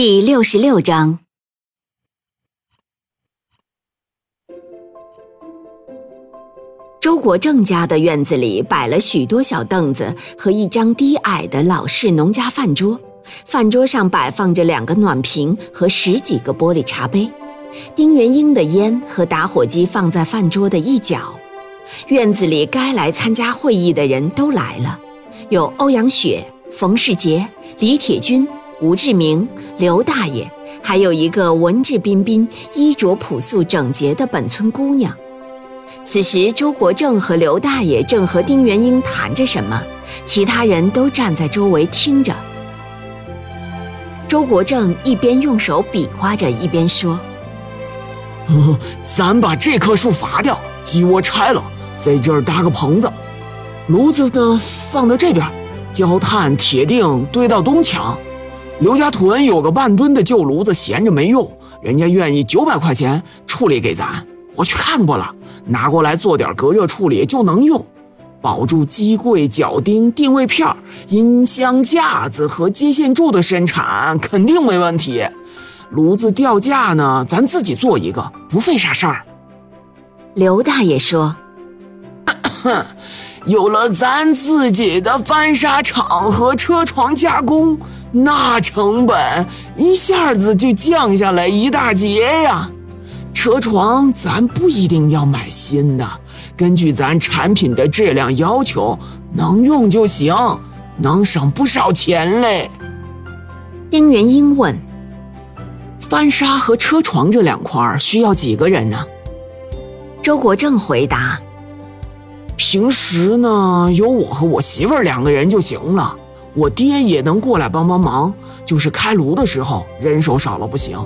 第六十六章，周国正家的院子里摆了许多小凳子和一张低矮的老式农家饭桌，饭桌上摆放着两个暖瓶和十几个玻璃茶杯。丁元英的烟和打火机放在饭桌的一角。院子里该来参加会议的人都来了，有欧阳雪、冯世杰、李铁军。吴志明、刘大爷，还有一个文质彬彬、衣着朴素整洁的本村姑娘。此时，周国正和刘大爷正和丁元英谈着什么，其他人都站在周围听着。周国正一边用手比划着，一边说：“咱把这棵树伐掉，鸡窝拆了，在这儿搭个棚子，炉子呢放到这边，焦炭、铁锭堆到东墙。”刘家屯有个半吨的旧炉子，闲着没用，人家愿意九百块钱处理给咱。我去看过了，拿过来做点隔热处理就能用，保住机柜、脚钉、定位片、音箱架子和接线柱的生产肯定没问题。炉子吊架呢，咱自己做一个，不费啥事儿。刘大爷说：“ 有了咱自己的翻砂厂和车床加工。”那成本一下子就降下来一大截呀！车床咱不一定要买新的，根据咱产品的质量要求，能用就行，能省不少钱嘞。丁元英问：“翻砂和车床这两块需要几个人呢？”周国正回答：“平时呢，有我和我媳妇儿两个人就行了。”我爹也能过来帮帮忙，就是开炉的时候人手少了不行。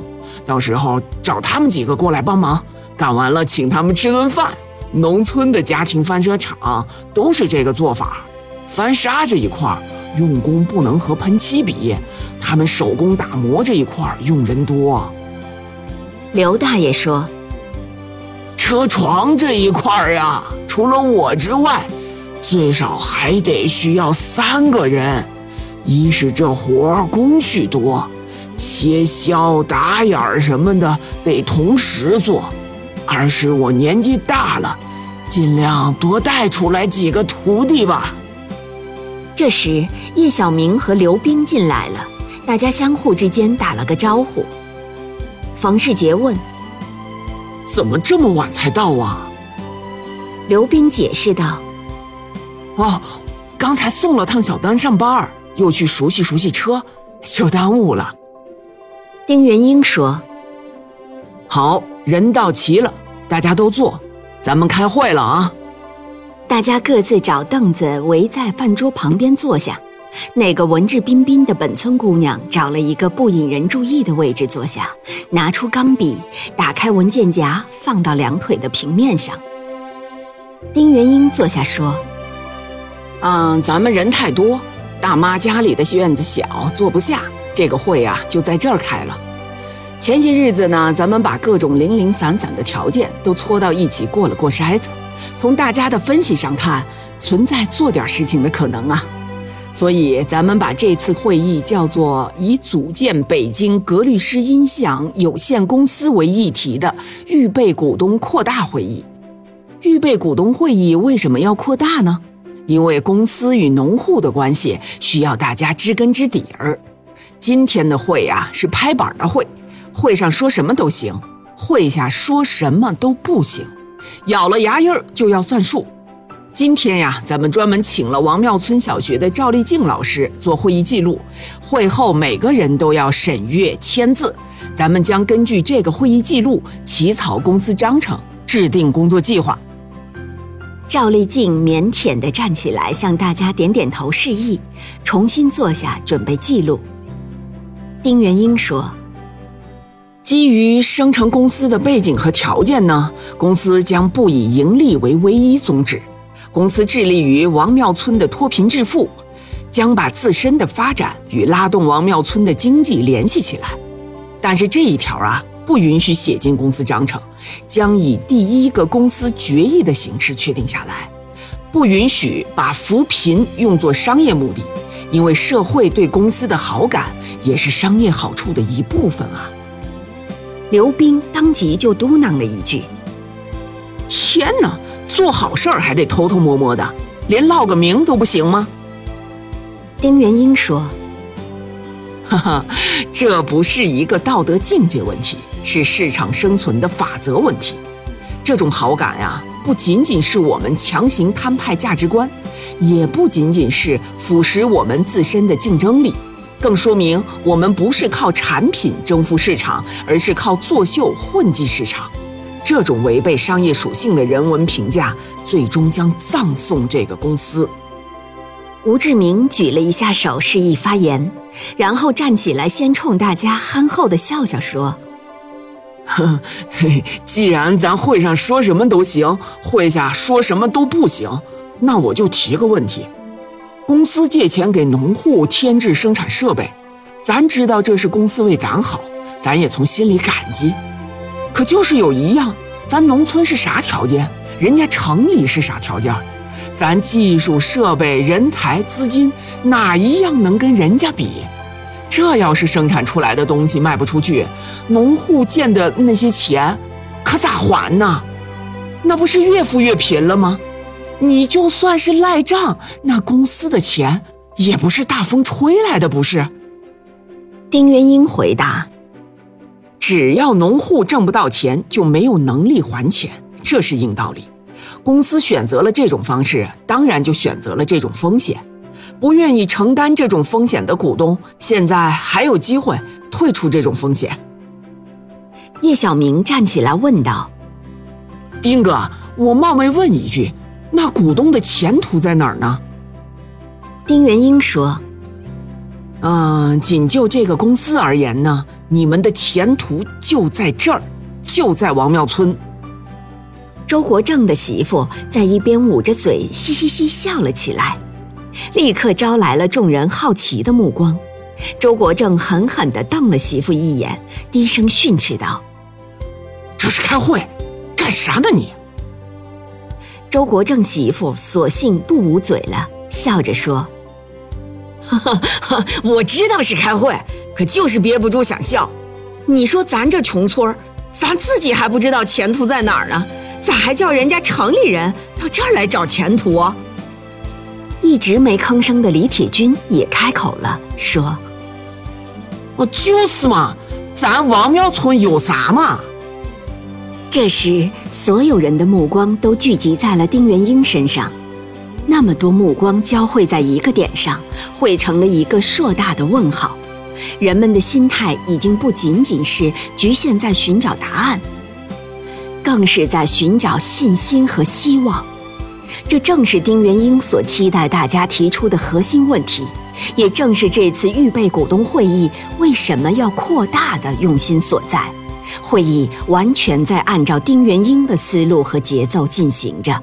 到时候找他们几个过来帮忙，干完了请他们吃顿饭。农村的家庭翻车厂都是这个做法。翻砂这一块用工不能和喷漆比，他们手工打磨这一块用人多。刘大爷说：“车床这一块呀，除了我之外，最少还得需要三个人。”一是这活儿工序多，切削、打眼儿什么的得同时做；二是我年纪大了，尽量多带出来几个徒弟吧。这时，叶小明和刘冰进来了，大家相互之间打了个招呼。冯世杰问：“怎么这么晚才到啊？”刘冰解释道：“哦，刚才送了趟小丹上班。”又去熟悉熟悉车，就耽误了。丁元英说：“好人到齐了，大家都坐，咱们开会了啊！”大家各自找凳子围在饭桌旁边坐下。那个文质彬彬的本村姑娘找了一个不引人注意的位置坐下，拿出钢笔，打开文件夹，放到两腿的平面上。丁元英坐下说：“嗯，咱们人太多。”大妈家里的院子小，坐不下。这个会啊，就在这儿开了。前些日子呢，咱们把各种零零散散的条件都搓到一起过了过筛子，从大家的分析上看，存在做点事情的可能啊。所以，咱们把这次会议叫做以组建北京格律诗音响有限公司为议题的预备股东扩大会议。预备股东会议为什么要扩大呢？因为公司与农户的关系需要大家知根知底儿。今天的会呀是拍板的会，会上说什么都行，会下说什么都不行，咬了牙印儿就要算数。今天呀，咱们专门请了王庙村小学的赵丽静老师做会议记录，会后每个人都要审阅签字。咱们将根据这个会议记录起草公司章程，制定工作计划。赵丽静腼腆地站起来，向大家点点头示意，重新坐下准备记录。丁元英说：“基于生成公司的背景和条件呢，公司将不以盈利为唯一宗旨。公司致力于王庙村的脱贫致富，将把自身的发展与拉动王庙村的经济联系起来。但是这一条啊，不允许写进公司章程，将以第一个公司决议的形式确定下来。不允许把扶贫用作商业目的，因为社会对公司的好感也是商业好处的一部分啊。刘冰当即就嘟囔了一句：“天哪，做好事儿还得偷偷摸摸的，连落个名都不行吗？”丁元英说：“哈哈，这不是一个道德境界问题，是市场生存的法则问题。这种好感呀，不仅仅是我们强行摊派价值观，也不仅仅是腐蚀我们自身的竞争力。”更说明我们不是靠产品征服市场，而是靠作秀混迹市场。这种违背商业属性的人文评价，最终将葬送这个公司。吴志明举了一下手，示意发言，然后站起来，先冲大家憨厚的笑笑说：“哼，既然咱会上说什么都行，会下说什么都不行，那我就提个问题。”公司借钱给农户添置生产设备，咱知道这是公司为咱好，咱也从心里感激。可就是有一样，咱农村是啥条件，人家城里是啥条件？咱技术设备、人才、资金哪一样能跟人家比？这要是生产出来的东西卖不出去，农户见的那些钱，可咋还呢？那不是越富越贫了吗？你就算是赖账，那公司的钱也不是大风吹来的，不是？丁元英回答：“只要农户挣不到钱，就没有能力还钱，这是硬道理。公司选择了这种方式，当然就选择了这种风险。不愿意承担这种风险的股东，现在还有机会退出这种风险。”叶小明站起来问道：“丁哥，我冒昧问一句。”那股东的前途在哪儿呢？丁元英说：“嗯，仅就这个公司而言呢，你们的前途就在这儿，就在王庙村。”周国正的媳妇在一边捂着嘴嘻嘻嘻笑了起来，立刻招来了众人好奇的目光。周国正狠狠地瞪了媳妇一眼，低声训斥道：“这是开会，干啥呢你？”周国正媳妇索性不捂嘴了，笑着说：“哈哈，我知道是开会，可就是憋不住想笑。你说咱这穷村咱自己还不知道前途在哪儿呢，咋还叫人家城里人到这儿来找前途？”一直没吭声的李铁军也开口了，说：“我就是嘛，咱王庙村有啥嘛？”这时，所有人的目光都聚集在了丁元英身上，那么多目光交汇在一个点上，汇成了一个硕大的问号。人们的心态已经不仅仅是局限在寻找答案，更是在寻找信心和希望。这正是丁元英所期待大家提出的核心问题，也正是这次预备股东会议为什么要扩大的用心所在。会议完全在按照丁元英的思路和节奏进行着。